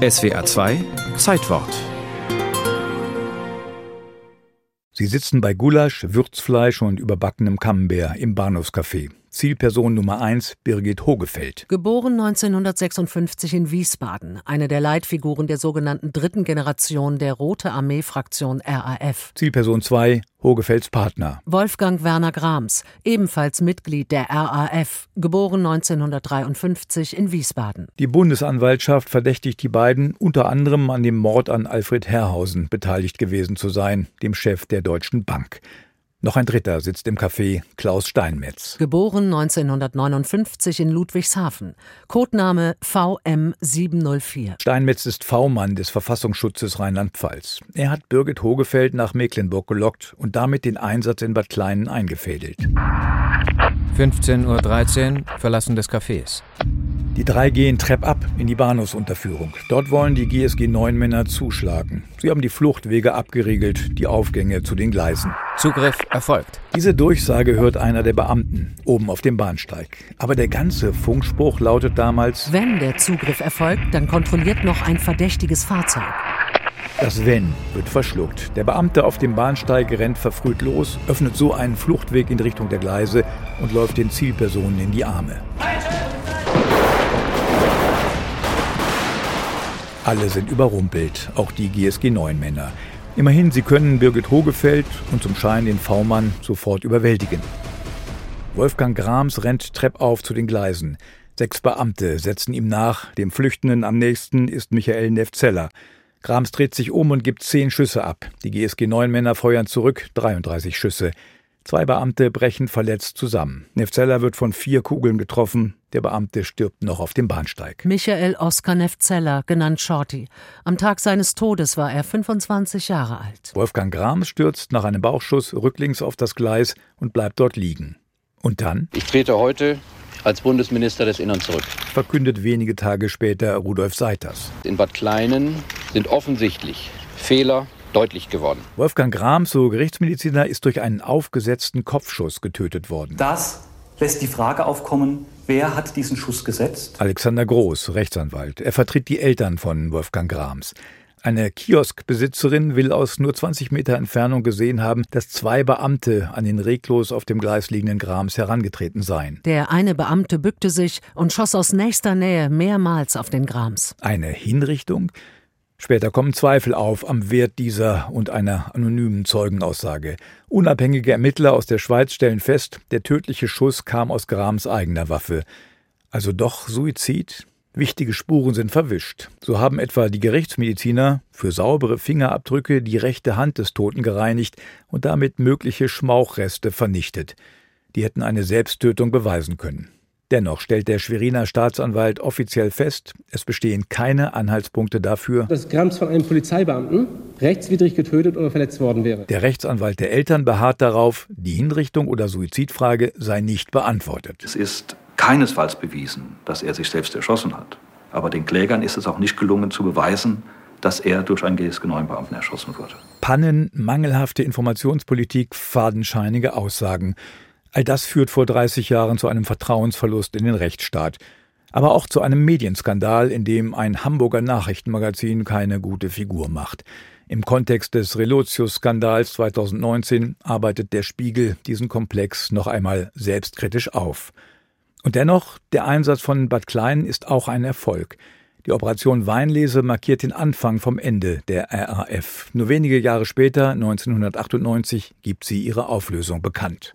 SWA 2 Zeitwort. Sie sitzen bei Gulasch, Würzfleisch und überbackenem Camembert im Bahnhofscafé. Zielperson Nummer 1 Birgit Hogefeld. Geboren 1956 in Wiesbaden, eine der Leitfiguren der sogenannten dritten Generation der Rote Armee-Fraktion RAF. Zielperson 2 Hogefelds Partner. Wolfgang Werner Grams, ebenfalls Mitglied der RAF, geboren 1953 in Wiesbaden. Die Bundesanwaltschaft verdächtigt die beiden unter anderem an dem Mord an Alfred Herrhausen beteiligt gewesen zu sein, dem Chef der Deutschen Bank. Noch ein dritter sitzt im Café, Klaus Steinmetz. Geboren 1959 in Ludwigshafen. Codename VM704. Steinmetz ist V-Mann des Verfassungsschutzes Rheinland-Pfalz. Er hat Birgit Hogefeld nach Mecklenburg gelockt und damit den Einsatz in Bad Kleinen eingefädelt. 15.13 Uhr, Verlassen des Cafés. Die drei gehen Trepp ab in die Bahnhofsunterführung. Dort wollen die GSG 9 Männer zuschlagen. Sie haben die Fluchtwege abgeriegelt, die Aufgänge zu den Gleisen. Zugriff erfolgt. Diese Durchsage hört einer der Beamten oben auf dem Bahnsteig. Aber der ganze Funkspruch lautet damals: Wenn der Zugriff erfolgt, dann kontrolliert noch ein verdächtiges Fahrzeug. Das Wenn wird verschluckt. Der Beamte auf dem Bahnsteig rennt verfrüht los, öffnet so einen Fluchtweg in Richtung der Gleise und läuft den Zielpersonen in die Arme. Alle sind überrumpelt, auch die GSG 9 Männer. Immerhin, sie können Birgit Hogefeld und zum Schein den V-Mann sofort überwältigen. Wolfgang Grams rennt treppauf zu den Gleisen. Sechs Beamte setzen ihm nach. Dem Flüchtenden am nächsten ist Michael Nefzeller. Grams dreht sich um und gibt zehn Schüsse ab. Die GSG 9 Männer feuern zurück, 33 Schüsse. Zwei Beamte brechen verletzt zusammen. Nefzeller wird von vier Kugeln getroffen. Der Beamte stirbt noch auf dem Bahnsteig. Michael Oskar Nefzeller, genannt Shorty. Am Tag seines Todes war er 25 Jahre alt. Wolfgang Grams stürzt nach einem Bauchschuss rücklings auf das Gleis und bleibt dort liegen. Und dann? Ich trete heute als Bundesminister des Innern zurück. Verkündet wenige Tage später Rudolf Seiters. In Bad Kleinen sind offensichtlich Fehler deutlich geworden. Wolfgang Grams, so Gerichtsmediziner, ist durch einen aufgesetzten Kopfschuss getötet worden. Das lässt die Frage aufkommen, wer hat diesen Schuss gesetzt? Alexander Groß, Rechtsanwalt. Er vertritt die Eltern von Wolfgang Grams. Eine Kioskbesitzerin will aus nur 20 Meter Entfernung gesehen haben, dass zwei Beamte an den reglos auf dem Gleis liegenden Grams herangetreten seien. Der eine Beamte bückte sich und schoss aus nächster Nähe mehrmals auf den Grams. Eine Hinrichtung? Später kommen Zweifel auf am Wert dieser und einer anonymen Zeugenaussage. Unabhängige Ermittler aus der Schweiz stellen fest, der tödliche Schuss kam aus Grams eigener Waffe. Also doch Suizid? Wichtige Spuren sind verwischt. So haben etwa die Gerichtsmediziner für saubere Fingerabdrücke die rechte Hand des Toten gereinigt und damit mögliche Schmauchreste vernichtet. Die hätten eine Selbsttötung beweisen können. Dennoch stellt der Schweriner Staatsanwalt offiziell fest, es bestehen keine Anhaltspunkte dafür, dass Grams von einem Polizeibeamten rechtswidrig getötet oder verletzt worden wäre. Der Rechtsanwalt der Eltern beharrt darauf, die Hinrichtung oder Suizidfrage sei nicht beantwortet. Es ist keinesfalls bewiesen, dass er sich selbst erschossen hat. Aber den Klägern ist es auch nicht gelungen zu beweisen, dass er durch einen GSG 9-Beamten erschossen wurde. Pannen, mangelhafte Informationspolitik, fadenscheinige Aussagen. All das führt vor 30 Jahren zu einem Vertrauensverlust in den Rechtsstaat. Aber auch zu einem Medienskandal, in dem ein Hamburger Nachrichtenmagazin keine gute Figur macht. Im Kontext des Relotius-Skandals 2019 arbeitet der Spiegel diesen Komplex noch einmal selbstkritisch auf. Und dennoch, der Einsatz von Bad Klein ist auch ein Erfolg. Die Operation Weinlese markiert den Anfang vom Ende der RAF. Nur wenige Jahre später, 1998, gibt sie ihre Auflösung bekannt.